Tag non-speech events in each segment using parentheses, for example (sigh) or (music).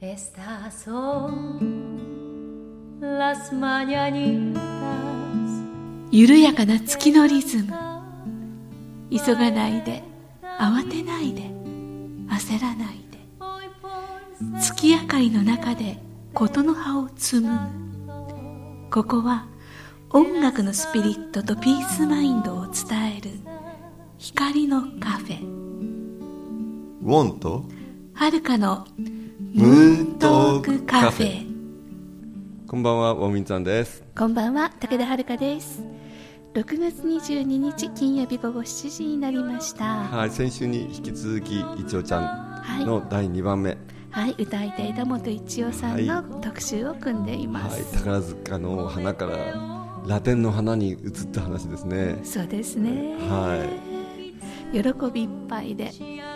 Estas son las mañanitas. 緩やかな月のリズム。急がないで。慌てないで。焦らないで。月明かりの中で琴の葉を紡ぐここは音楽のスピリットとピースマインドを伝える光のカフェ。ウォンとはるかのムーントークカカフフェ。ェこんばんはウォンミンさんです。こんばんは武田遥です。6月22日金曜日午後7時になりました。はい先週に引き続きいちおちゃんの第2番目。はい歌い手枝本一夫さんの特集を組んでいます、はい宝塚の花からラテンの花に移った話ですね。そうですね。は喜びいっぱいで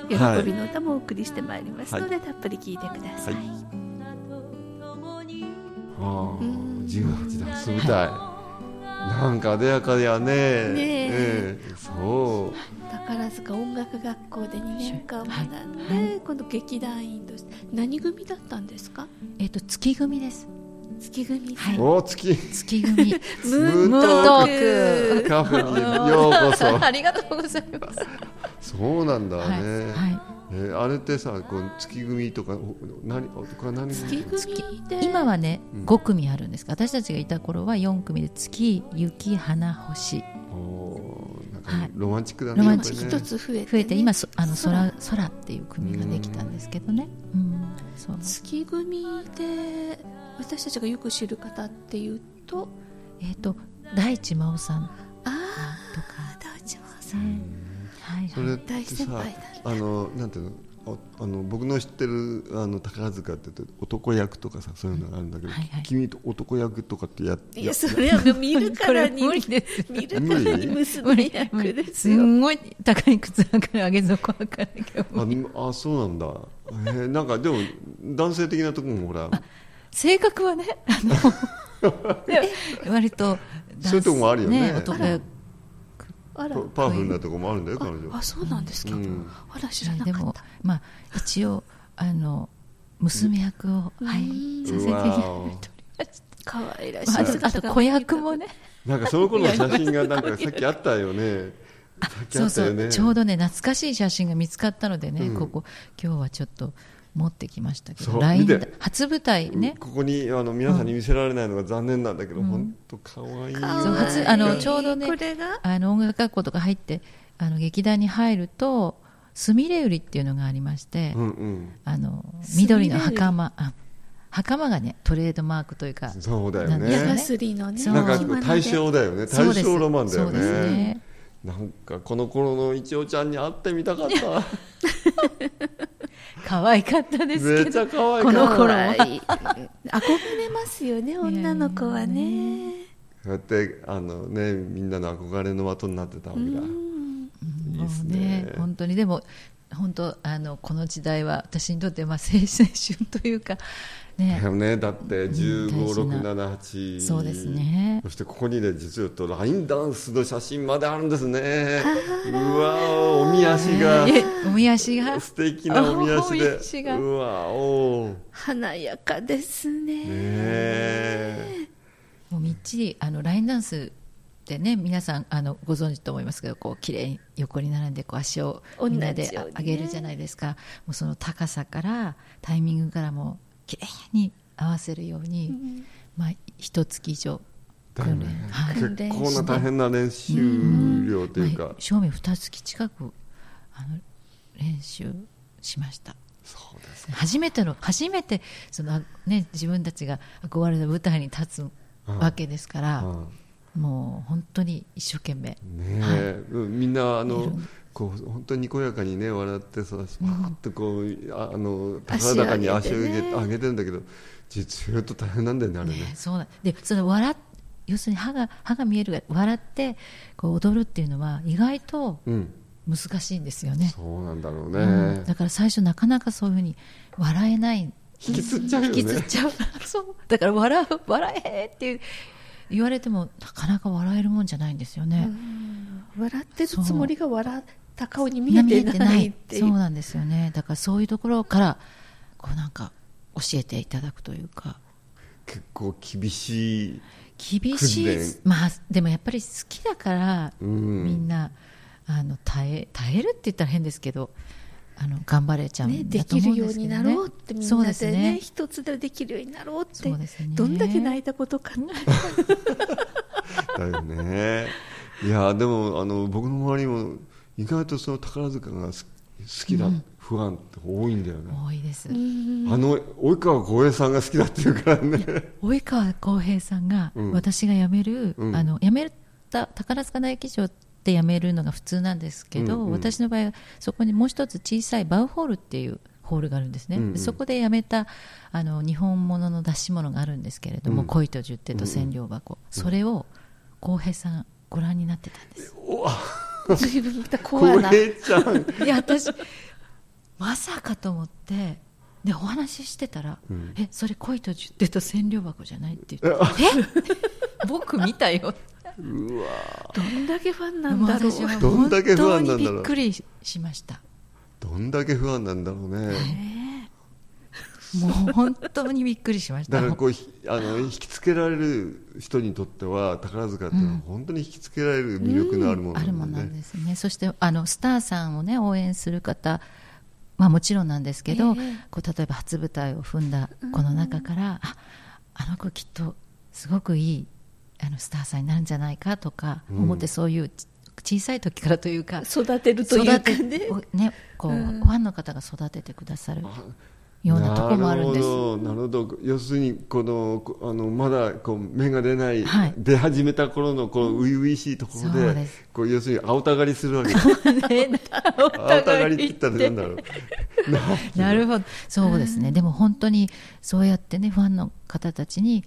喜はいびの歌もお送りしてまいりますので、はたっぷり聞いてください、はい。ああ18で初舞台なんか艶やかやね。ねえ。えそう。宝塚音楽学校で2年間学んで、今度劇団員として何組だったんですか？えっと月組です。月組。はい。お月。月組。ムーントークカフェにようこそ。(laughs) ありがとうございます。そうなんだね、はい。はい。えーあれってさこう月組とかお何おこれ何組？月組で。今はねうん。5組あるんです。が、私たちがいた頃は4組で月、雪、花、星。おーなんはい。かロマンチックだねロマンチック。一つ増えて、増えて今そあの空空っていう組ができたんですけどね。うん、そう。月組で私たちがよく知る方っていうと？えっと大地真央さんあとか、あ大地真央さん、はいはい。それって大先さ輩だあのなんていうの？おあの僕の知ってるあの宝塚って男役とかさそういうのがあるんだけど、はいはい。君と男役とかってやいやそれは見るからに (laughs) 無理です。見るからに娘役ですすごい高い靴履か上げ底履かなきゃああそうなんだ、えーなんかでも男性的なところもほら。性格はねあの (laughs) 割とそういうとこもあるよね。男役あらパパワフルなところもあるんだよ彼女。あそうなんですか、うん。あら知らなでもかった。まあ一応あの娘役を、はい、させていただいておりまし可愛らしい。た、まあ、あと子役もね。なんかその頃の (laughs) 写真がなんかさっきあったよね。さっきそうそう。ちょうどね懐かしい写真が見つかったのでね、うん。ここ今日はちょっと持ってきましたけど初舞台ね。ここにあの皆さんに見せられないのが残念なんだけど、本当可愛い。初あのちょうどねこれが？あの音楽学校とか入ってあの劇団に入るとすみれ売りっていうのがありまして、うんうん。あの緑の袴あ袴がねトレードマークというかそうだよなん矢ね。薬のねそうなんか大正だよね。大正ロマンだよそうですね。ねなんかこの頃の一応ちゃんに会ってみたかった。(laughs) 可愛かったですめっちゃけど可愛かったこの頃可愛い憧れますよね女の子はね。こうやってあのねみんなの憧れの的になってたわけだ。いいもうっすね。ね本当に。でも本当あのこの時代は私にとってまあ青春というかね。だよね。だって大事な1567そうですね。そしてここにね実はとラインダンスの写真まであるんですね。うわーおみ足が。(laughs) えおみ足が？素敵なおみ足で。うわおー。華やかですね。ねえ。もうみっちりあのラインダンスってね皆さんあのご存知と思いますけどこう綺麗に横に並んでこう足をみんなで上げるじゃないですか、もうその高さからタイミングからも綺麗に合わせるように、まあ一月以上訓練、はい。結構な大変な練習量というか。まあ正面二月近くあの練習しました。そうです初めての初めてその、ね、自分たちが憧れの舞台に立つわけですから、うん。もう本当に一生懸命。ねえ、うんみんなあいのろこう本当ににこやかにね笑ってさスパッとこうああの足高らかに足を上げてね。上げてるんだけど実は言うと大変なんだよねあれね。ねそうなんでその笑っ要するに歯が歯が見えるが笑ってこう踊るっていうのは意外とうん。難しいんですよね、そうなんだろううねん。だから最初なかなかそういうふうに笑えない。引きつっちゃうよね。引きつっちゃう。(laughs) そう。だから笑う笑えっていう言われてもなかなか笑えるもんじゃないんですよね、笑ってるつもりが笑っ高尾に見えてないってそうなんですよね。だからそういうところからこうなんか教えていただくというか。結構厳しい厳しい訓練。まあでもやっぱり好きだから、うん。みんなあの耐え耐えるって言ったら変ですけどあの頑張れちゃうんね、でだときるよう思うんですけどね。になろうってみんそうなでねね。一つでできるようになろうってそうですね。どんだけ泣いたことか。(laughs) だよね。いやでもあの僕の周りも意外とその宝塚がす好きだ、不安って多いんだよね、多いです、あの及川光平さんが好きだっていうからね。及川浩平さんが、うん。私が辞める、うん。あの辞めた宝塚大劇場って辞めるのが普通なんですけど、うんうん。私の場合はそこにもう一つ小さいバウホールっていうホールがあるんですね、うんうん。そこで辞めたあの日本物の出し物があるんですけれども、うん。恋と十手と千両箱、それを浩平さんご覧になってたんです (laughs) 随分またコアな。いや私まさかと思ってでお話ししてたら「うん。えそれ恋と十手と千両箱じゃない?」って言って「え？(laughs) 僕見たよ」うわ。どんだけファンなんだろう。私はどん本だけ不当に安なんだろう。びっくりしました。どんだけ不安なんだろうねもう本当にびっくりしました。だからこうひあの引きつけられる人にとっては宝塚っていうのは本当に引きつけられる魅力のあるものあるものなんでね、なんです。ねそしてあのスターさんをね応援する方まあもちろんなんですけど、ええ。こう例えば初舞台を踏んだ子の中から、ああの子きっとすごくいいあのスターさんになるんじゃないかとか思ってそういうち小さい時からというか育てるというか育ねねこう、うん。ファンの方が育ててくださるようなとこもあるんです。なるほどなるほど。要するにこのこあのまだこう芽が出ない、はい。出始めた頃のこの初々しいところで,、そうです。こう要するに青たがりするわけ。ね。青たがりって言ったら何だろう。(laughs) なるほど。そうですね、でも本当にそうやってねファンの方たちに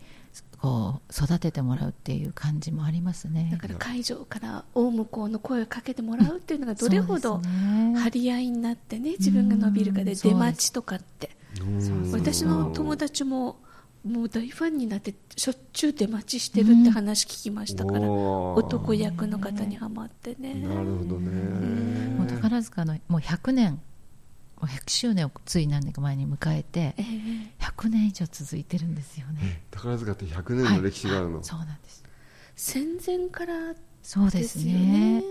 こう育ててもらうっていう感じもありますね。だから会場から大向こうの声をかけてもらうっていうのがどれほど張り合いになってね自分が伸びるかでうん出待ちとかってうん私の友達ももう大ファンになってしょっちゅう出待ちしてるって話聞きましたから、男役の方にはまってね。なるほどね。もう宝塚のもう100年もう100周年をつい何年か前に迎えてええ。100年以上続いてるんですよね。宝塚って100年の歴史があるの、はい。そうなんです。戦前からそうでですね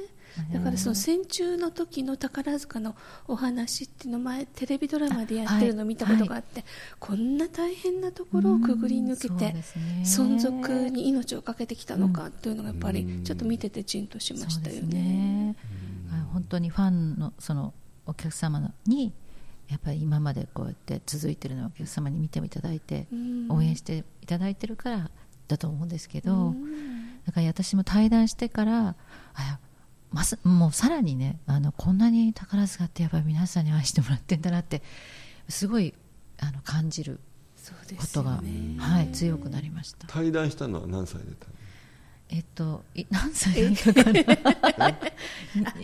だからその戦中の時の宝塚のお話っていうの前テレビドラマでやってるのを見たことがあって、こんな大変なところをくぐり抜けて存続に命をかけてきたのかっていうのがやっぱうん。りちょっと見ててじんとしましたよね。あ本当にファンのそのお客様のにやっぱり今までこうやって続いてるのをお客様に見ていただいてうん。応援していただいてるからだと思うんですけど、うん。だから私も対談してからあますもうさらにねあのこんなに宝塚ってやっぱり皆さんに愛してもらってんだなってすごいあの感じるそうでことが。はい、強くなりました。対談したのは何歳でたえっとい何歳だったかな？(laughs) あ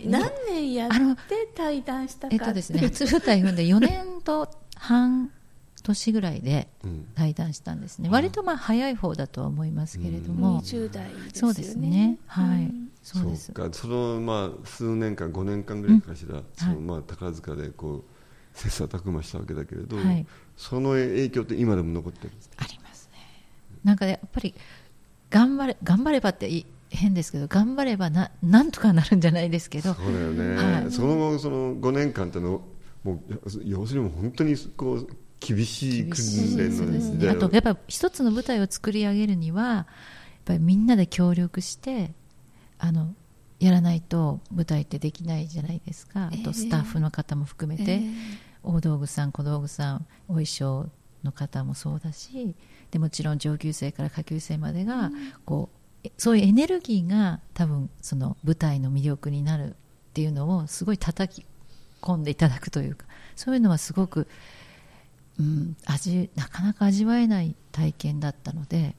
何年やって対談したか？えっとですね初舞台踏んで4年と半年ぐらいでうん。対談したんですね、割とまあ早い方だとは思いますけれども、20代ですよね。そうですね。はい、うんそうです。か。そのまあ数年間5年間ぐらいかしら、そのはい。まあ宝塚でこう切磋琢磨したわけだけれど、はい。その影響って今でも残ってるありますね。なんかねやっぱり頑張れ頑張ればってい変ですけど頑張ればななんとかなるんじゃないですけど。そうだよね、はい。その後その5年間ってのもう要するに本当にこう厳しい訓練のそうです時代をね。あとやっぱ一つの舞台を作り上げるにはやっぱりみんなで協力してあのやらないと舞台ってできないじゃないですか。あえ。えとスタッフの方も含めて、え大道具さん小道具さんお衣装の方もそうだし。でもちろん上級生から下級生までが、こうえそういうエネルギーが多分その舞台の魅力になるっていうのをすごい叩き込んでいただくというか。そういうのはすごく、うん、味なかなか味わえない体験だったので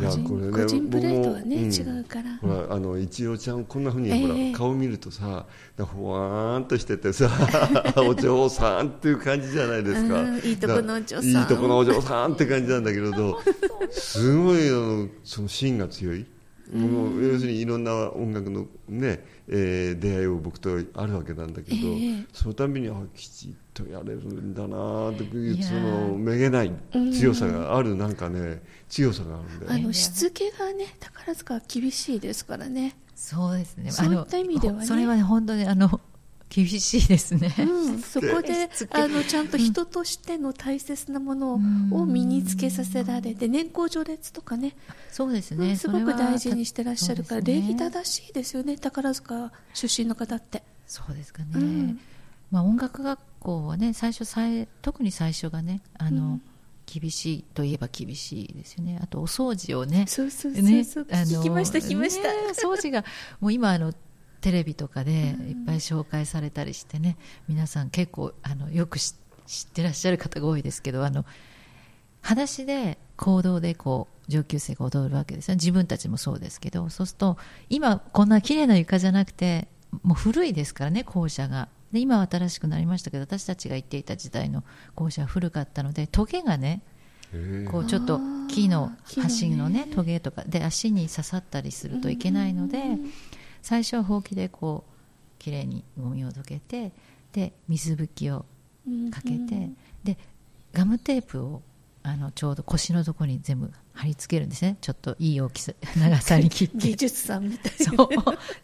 いやこれね個人プレートはね、僕も違うから。ほらあの一代ちゃんこんなふうに、ええ。ほら顔見るとさほわーんとしててさ (laughs) お嬢さんっていう感じじゃないですか、うんいいとこのお嬢さん。いいとこのお嬢さんって感じなんだけれど (laughs) すごいあのその芯が強い要するにいろんな音楽の、ねえー出会いを僕とあるわけなんだけど、ええ。そのたびにあきちっとやれるんだなというそのめげない強さがあるなんかね強さがあるんだよね。あのしつけがね宝塚は厳しいですからね、そうですね。そういった意味ではね。あのそれはね本当にあの厳しいですね、うん、そこであのちゃんと人としての大切なものを,、を身につけさせられて年功序列とかね。そうですね。うんすごく大事にしてらっしゃるから、それは礼儀正しいですよね。宝塚出身の方って。そうですかね、うん。まあ、音楽学校はね最初さえ特に最初がねあの、厳しいといえば厳しいですよね。あとお掃除をねそうそうそうねそう、あの聞きました聞きました、ねお掃除がもう今あのテレビとかでいっぱい紹介されたりしてね、皆さん結構あのよく知知ってらっしゃる方が多いですけどあの裸足で行動でこう上級生が踊るわけですよ。自分たちもそうですけどそうすると今こんな綺麗な床じゃなくてもう古いですからね校舎が。で今は新しくなりましたけど私たちが行っていた時代の校舎は古かったのでトゲがねこうちょっと木の木のね。端のねトゲとか。で足に刺さったりするといけないので最初はほうきでこうきれいにゴミをどけてで水拭きをうんかけてでガムテープをあのちょうど腰のところに全部貼り付けるんですね。ちょっといい大きさ (laughs) 長さに切って。技術さんみたいなそう。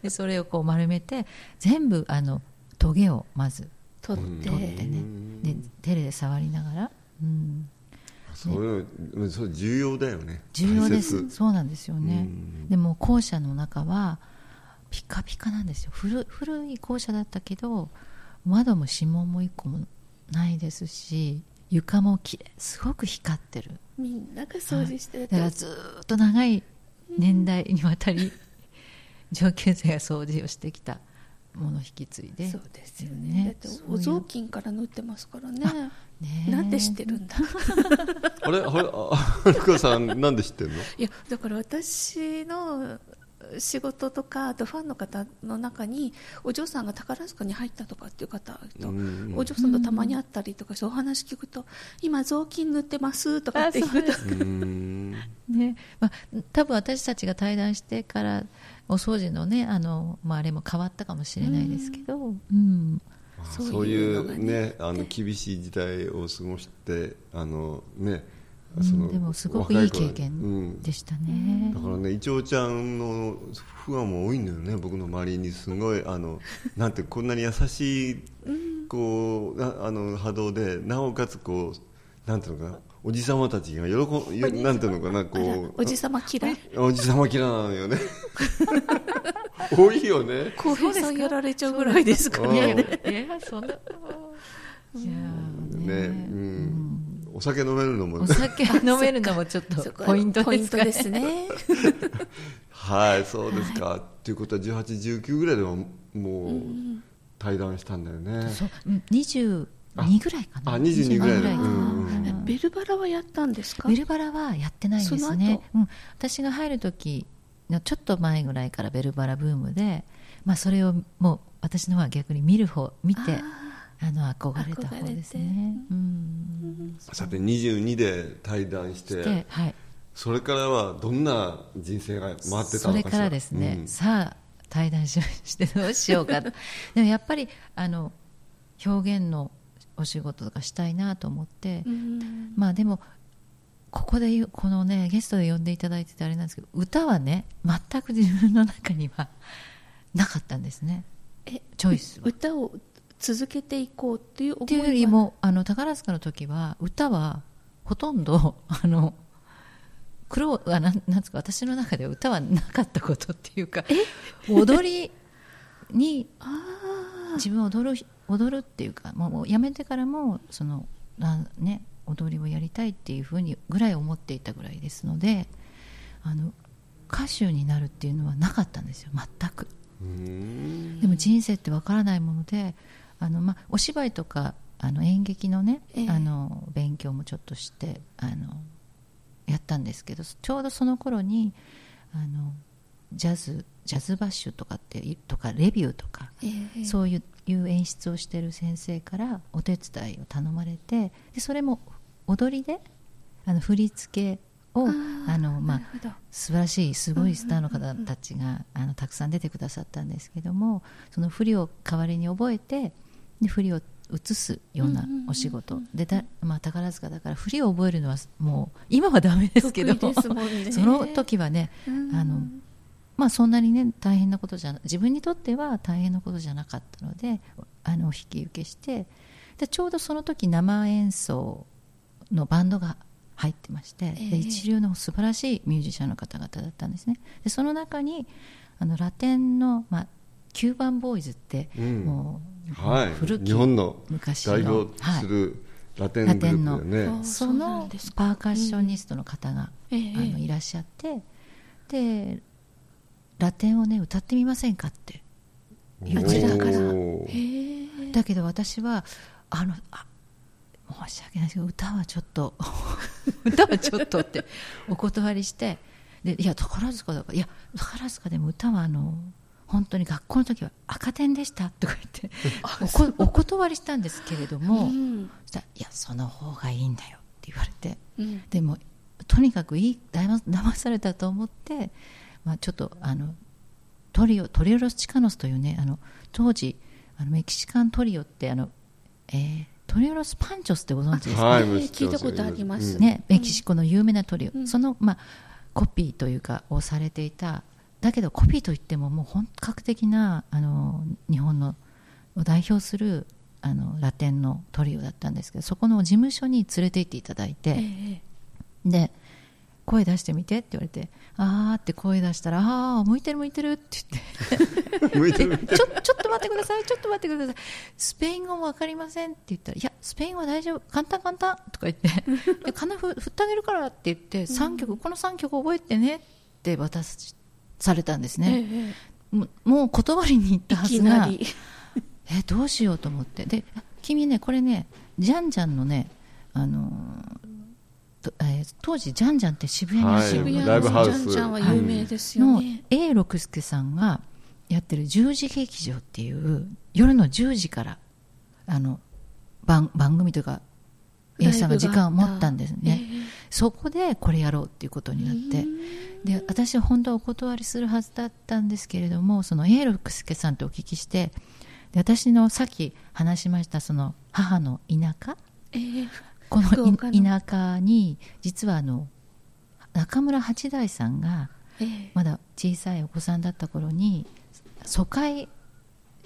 でそれをこう丸めて全部あのトゲをまず取って、取ってね。で手で触りながら、うん、そういうのそれ重要だよね。重要です。そうなんですよね。うん。でも校舎の中はピカピカなんですよ。古古い校舎だったけど窓も指紋も一個もないですし床もきれいすごく光ってる。みんなが掃除してるだからずーっと長い年代にわたり上級生が掃除をしてきたものを引き継いで。そうですよね。だってお雑巾から縫ってますからね。ねえ。なんで知ってるんだ。あれあれあはるかさんなんで知ってんの？いやだから私の仕事とかあとファンの方の中にお嬢さんが宝塚に入ったとかっていう方と、うんお嬢さんとたまに会ったりとかしてお話聞くと今雑巾塗ってますとかって言うと。ね。まあ、多分私たちが対談してからお掃除のねあの、まあ、あれも変わったかもしれないですけど、うん。そういうそういうねねあの厳しい時代を過ごしてあのねうんでもすごくいい経験でしたね。だ、からね、イチョウちゃんのファンも多いんだよね、僕の周りにすごい、あのなんてこんなに優しい、こうなあの波動で、なおかつこう、なんていうのかな、おじさまたちが喜ん、よなんていうのかな、こう、おじさま嫌い。おじさまキラなのよね。(laughs) 多いよね。浩平さんやられちゃうぐらいですかう。んね。いやそんな。いやーね、うん、お酒飲めるのもお、酒 (laughs) 飲めるのもちょっとポイントポイントですかね。ですね。はい、そうですか。っていうことは、18、19ぐらいではもう対談したんだよね。そううん22ぐらいかな。あ22ぐらいだ。かな。うんうんえベルバラはやったんですか？ベルバラはやってないんですね。後、うん、私が入る時のちょっと前ぐらいからベルバラブームで、まあ、それをもう私の方は逆に見る方見てあの憧れた方ですね。うん。さて、22で対談して、ではい、それからはどんな人生が回ってたのかそれからですね、うん。さあ対談ししてどうしようかと。(laughs) でもやっぱりあの表現のお仕事とかしたいなと思って、うん。まあでもここでこのねゲストで呼んでいただいててあれなんですけど歌はね全く自分の中にはなかったんですね。えチョイスは。歌を続けていこうっていう思っていはいうよりもあの宝塚の時は歌はほとんど (laughs) あの黒あなんなんですか私の中では歌はなかったことっていうか踊りに (laughs) あ自分は踊る踊るっていうかもうもう辞めてからもそのなね踊りをやりたいっていうふうにぐらい思っていたぐらいですのであの歌手になるっていうのはなかったんですよ全く。でも人生ってわからないものであの、まあ、お芝居とかあの演劇のね、ええ。あの勉強もちょっとしてあのやったんですけどちょうどその頃にあのジャズジャズバッシュとかっていとかレビューとかーええそういういう演出をしている先生からお手伝いを頼まれてでそれも踊りであの振り付けをあの、まあ素晴らしいすごいスターの方たちが、あのたくさん出てくださったんですけどもその振りを代わりに覚えてで振りを移すようなお仕事、でだ、まあ、宝塚だから振りを覚えるのはもう今はダメですけど。ね。(laughs) その時はねうん。あのまあそんなにね大変なことじゃ自分にとっては大変なことじゃなかったのであのお引き受けして。でちょうどその時生演奏のバンドが入ってまして、ええ。で一流の素晴らしいミュージシャンの方々だったんですね。でその中にあのラテンの、まあ、9番ボーイズって、うん。もう、はい。古き日本の昔の代表するラテンね、はい。そのパーカッショニストの方が、ええ。あのいらっしゃってでラテンをね歌ってみませんかってあちらから。だけど私はあのあ申し訳ないですけど歌はちょっと (laughs) 歌はちょっとってお断りしてでいや宝塚だからいや宝塚でも歌はあの本当に学校の時は赤点でしたとか言って (laughs) お断りしたんですけれども、うん。そしたらいやその方がいいんだよって言われてうん。でもとにかくいいだま騙されたと思って、まあ、ちょっとあのトリオトリオロス・チカノスというねあの当時あのメキシカントリオってあの、えートリオロス・パンチョスってご存知ですか、はい聞いたことあります。うんね、メキシコの有名なトリオ、うん。その、まあ、コピーというかをされていただけどコピーといってももう本格的なあの日本のを代表するあのラテンのトリオだったんですけどそこの事務所に連れて行っていただいて、ええで声出してみてって言われてあーって声出したらああ向いてる向いてるって言って。(laughs) 向いてるでちょちょっと待ってくださいちょっと待ってください。スペイン語も分かりませんって言ったらいやスペイン語は大丈夫。簡単簡単とか言って。(laughs) で金ふ振ってあげるからって言って3曲、この3曲覚えてねって渡すされたんですえね、えもうもう断りに行ったはずが (laughs) えどうしようと思って。で君ねこれねジャンジャンのねあのーとえー当時ジャンジャンって渋谷にはい。渋谷のライブハウス。ジャンジャンは有名ですよのね、A 六輔さんがやってる10時劇場っていう夜の10時からあの番番組というか演出の時間を持ったんですね、そこでこれやろうっていうことになってで私は本当はお断りするはずだったんですけれどもその A 六輔さんとお聞きしてで私のさっき話しましたその母の田舎？ええこの田舎に実はあの中村八大さんがええまだ小さいお子さんだった頃に疎開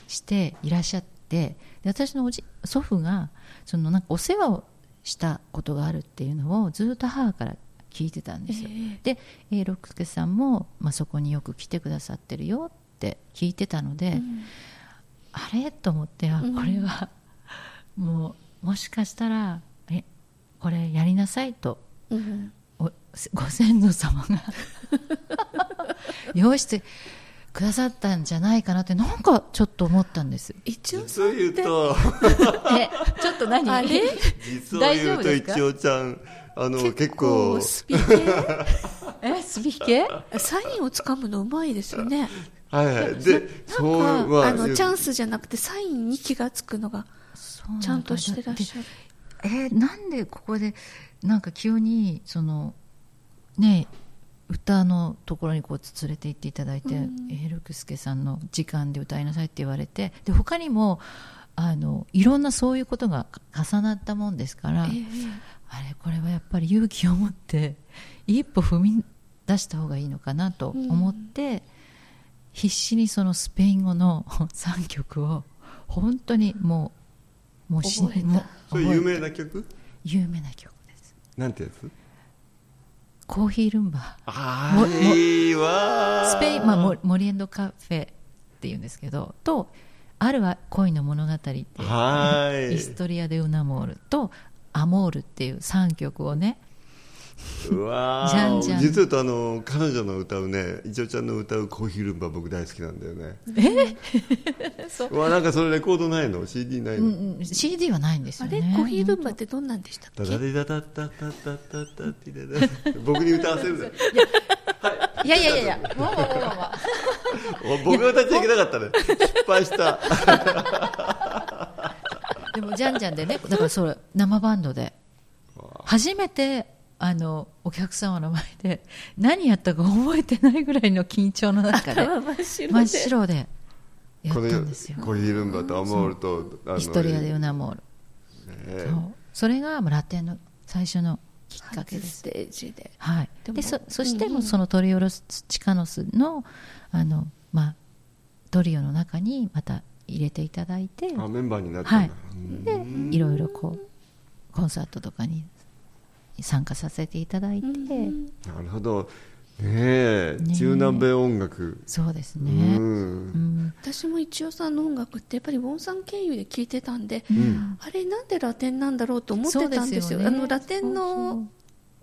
していらっしゃってで私のおじ祖父がそのなんかお世話をしたことがあるっていうのをずっと母から聞いてたんですよ、で永六輔さんも、まあ、そこによく来てくださってるよって聞いてたので、あれ？と思ってあこれはもうもしかしたらえこれやりなさいとうん。おご先祖様が用意してくださったんじゃないかなってなんかちょっと思ったんです。一応実を言うと。えちょっと何？あれ？実を言うと一応ちゃんあの結構スピ系？(laughs) えスピ系？サインをつかむのうまいですよね。はいはい。でそうあまあのチャンスじゃなくてサインに気がつくのがちゃんとしてらっしゃる。えーなんでここでなんか急にそのね歌のところにこう連れて行っていただいて、エルクスケさんの時間で歌いなさいって言われてで他にもあのいろんなそういうことが重なったもんですから、ええあれこれはやっぱり勇気を持って (laughs) 一歩踏み出した方がいいのかなと思って、必死にそのスペイン語の (laughs) 3曲を本当にもうもうしもうそれ有名な曲？有名な曲です。なんてやつ？コーヒールンバあもあいいわスペイン、まあ、モモリエンドカフェっていうんですけどとあるは恋の物語っていう。はい。イストリア・デ・ウナモールとアモールっていう3曲をね。うわー。じゃんじゃん実を言うとあの彼女の歌うねいちょちゃんの歌うコーヒールンバ僕大好きなんだよね。(laughs) う。わなんかそれレコードないの？CD ないの、うんうん CD はないんですあよね。れ？コーヒールンバってどんなんでしたっけ？ダダデダダダダダダダティダダ僕に歌わせるねいやいやいやいやまあまあまあまあお僕が歌っちゃいけなかったね失敗したでもじゃんじゃんでねだからそれ生バンドで。初めてああのお客様の前で何やったか覚えてないぐらいの緊張の中で頭真っ白で。真っ白でやっこたんですよ。のコーヒールンバとアモールとヒストリア・でウナモール、ねそう。それがラテンの最初のきっかけです。初ステージで。はい、でそそしてうんうん。もそのトリオロスチカノスのあの、まあ、トリオの中にまた入れていただいて。あメンバーになったんだ、でいろいろこうコンサートとかに参加させていただいて、なるほど。ねえ中南米音楽、そうですうね、ん。うん。私も一応さんの音楽ってやっぱりウォンさん経由で聞いてたんで、んあれなんでラテンなんだろうと思ってたん。ですよそうですよねあのラテンの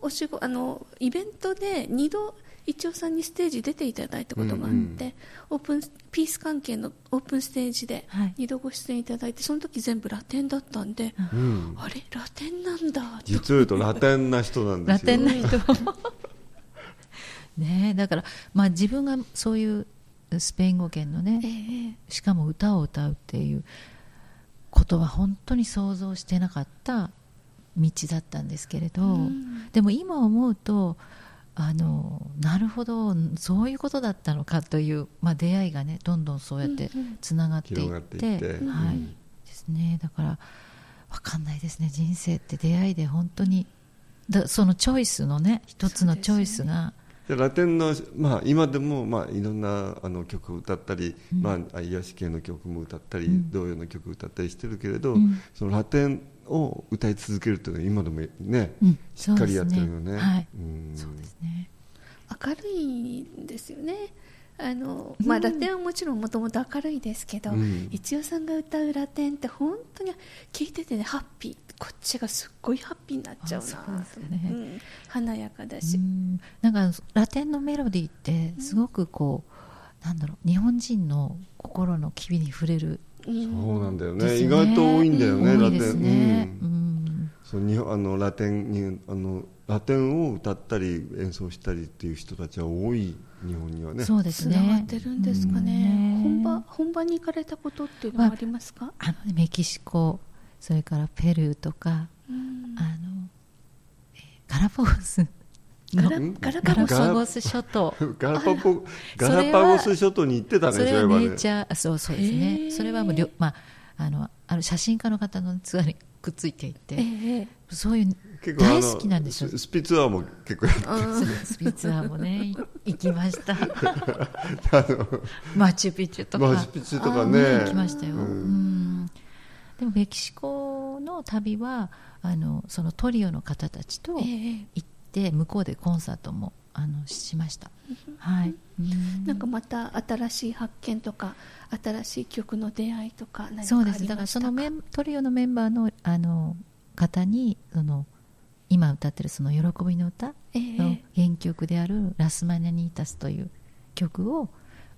お仕事あのイベントで2度一応さんにステージ出ていただいたことがあって、うんうん。オープンピース関係のオープンステージではい。2度ご出演いただいてその時全部ラテンだったんで、うん。あれ？ラテンなんだと。実を言うとラテンな人なんですよ。ラテンな人。(laughs) ねえだから、まあ、自分がそういうスペイン語圏のえねえ。しかも歌を歌うっていうことは本当に想像してなかった道だったんですけれど、うん。でも今思うとあのなるほどそういうことだったのかという、まあ、出会いがねどんどんそうやってうんうん。つながっていって,、広がっていって。はい。うん。ですね、だから分かんないですね。人生って出会いで本当にだそのチョイスのね一つのチョイスが、でラテンの、まあ、今でも、まあ、いろんなあの曲を歌ったり、まあ、癒し系の曲も歌ったり、童謡の曲を歌ったりしてるけれど、ん。そのラテンを歌い続けるっていうのは今でもね、うんしっかりやってるよね。そうですね。はい。うん。そうですね。明るいんですよね。あの、まあ、ラテンはもちろんもともと明るいですけど、うん。一代さんが歌うラテンって本当に聞いててねハッピー。こっちがすっごいハッピーになっちゃうな。あそうですよね。うん。華やかだし、うん。なんかラテンのメロディーってすごくこう、なんだろう日本人の心の機微に触れるうんそうなんだよね。ね。意外と多いんだよね、ラテン。ううん。ん。そう日本あのラテンにあのラテンを歌ったり演奏したりっていう人たちは多い日本にはね。そうですつながっねてるんですかうん。ね、本ね場本場に行かれたことっていうのはありますか、あのねメキシコそれからペルーとかうん。あの、えーガラパゴスのガラん？ガラガパゴス諸島。ガラパゴガそれはラパゴス諸島に行ってたねそれはネイチャーあそうそうですへねー。それはもうまあ、あのある写真家の方のツアーにくっついて。いて、ええ。そういう大好きなんですよ。ススピツアーも結構やってスピッツアーもねい行きました。(laughs) あのマチュピチュとか。マチュピチュとかね。ね行きましたよ、でもメキシコの旅はあのそのトリオの方たちとええ。行って向こうでコンサートもあのしました、はい、うん。なんかまた新しい発見とか新しい曲の出会いとかそうです。だからそのメントリオのメンバーのあの方にその今歌ってるその「喜びの歌」ええ。の原曲である「ラスマニャニータス」という曲を、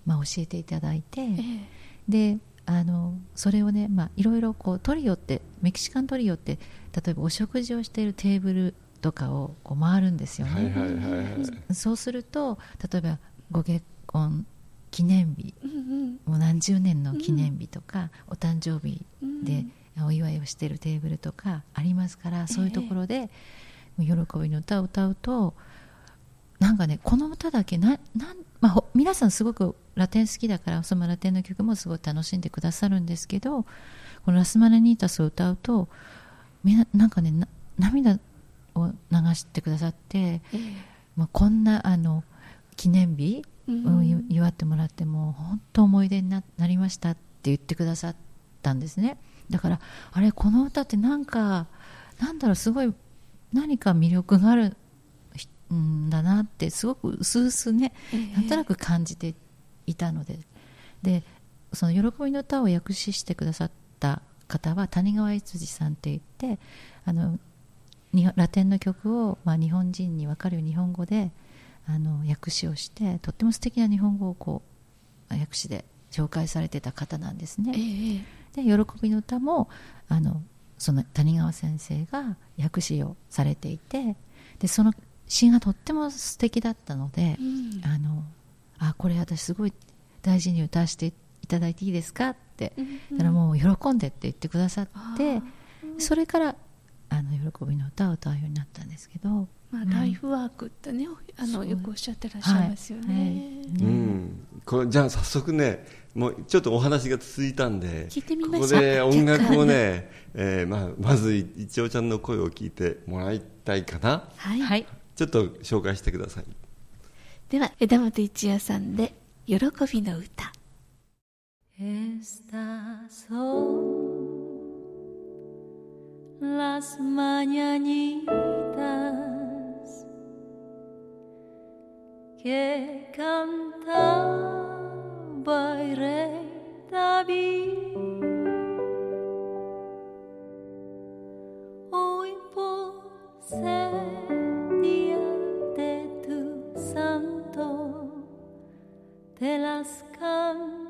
まあ、教えていただいて、ええ。であのそれをね、まあ、いろいろこうトリオってメキシカントリオって例えばお食事をしているテーブルとかをこう回るんですよね、はいはいはいはい。そうすると例えばご結婚記念日うんうん。もう何十年の記念日とか、お誕生日でお祝いをしているテーブルとかありますから、そういうところで喜びの歌を歌うとなんかねこの歌だけななん、まあ、ほ皆さんすごくラテン好きだからそのラテンの曲もすごい楽しんでくださるんですけどこの「ラスマナニータス」を歌うとみんななんかねな涙を流してくださって、ええ。まあ、こんなあの記念日うん。うんゆ祝ってもらってもう本当思い出にななりましたって言ってくださったんですね。だからあれこの歌ってなんかなんだろうすごい何か魅力があるひんだなってすごく薄々ねええ。なんとなく感じていたので。でその「喜びの歌」を訳詞してくださった方は谷川悦司さんって言ってあのにラテンの曲を、まあ、日本人に分かる日本語であの訳詞をしてとっても素敵な日本語をこう訳詞で紹介されてた方なんですね。ええで「喜びの歌も」あのその谷川先生が訳詞をされていてでその詩がとっても素敵だったので、うん。あのあこれ私すごい大事に歌わせていただいていいですかって、うんだからもう喜んでって言ってくださってあそれからあの喜びの歌を歌うようになったんですけど、うまあ、ライフワークってね、あのよくおっしゃってらっしゃいますよね。うん、これじゃあ早速ねもうちょっとお話が続いたんで聞いてみましょう。ここで音楽をね、えーまあ、まずいちおちゃんの声を聞いてもらいたいかな。はい、はい。ちょっと紹介してください。では枝本一也さんで「喜びの歌。Estas son las mañanitas que cantaba el rey David. Hoy por ser día de tu santo, te las cantamos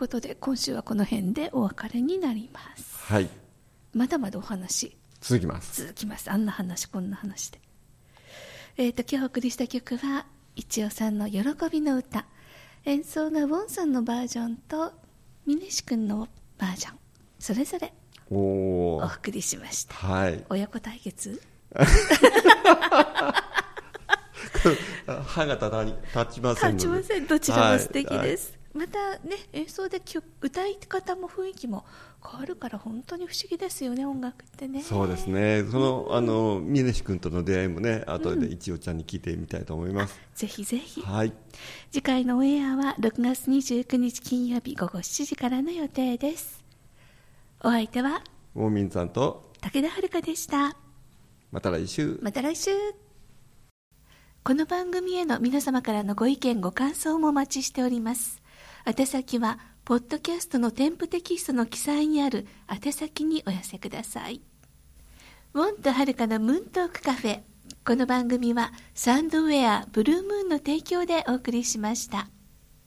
ことで今週はこの辺でお別れになります。はい。まだまだお話。続きます。続きます。あんな話こんな話でえっ、と今日お送りした曲は一応さんの「喜びの歌」演奏がウォンさんのバージョンと峰志くんのバージョン。それぞれお送りしました。はい。親子対決？(laughs) 歯が立たに立ちません立ちません。どちらも素敵はい。です、またね演奏で曲歌い方も雰囲気も変わるから本当に不思議ですよね音楽ってね。そうですね。そのあの峰志君との出会いもね後で一応ちゃんに聞いてみたいと思います、ぜひぜひ。はい。次回のオンエアは6月29日金曜日午後7時からの予定です。お相手はウォーミンさんと武田遥でした。また来週。また来週。この番組への皆様からのご意見ご感想もお待ちしております宛先はポッドキャストの添付テキストの記載にある宛先にお寄せください。ウォンとはるかのムーントークカフェ。この番組はサンドウェアブルームーンの提供でお送りしました。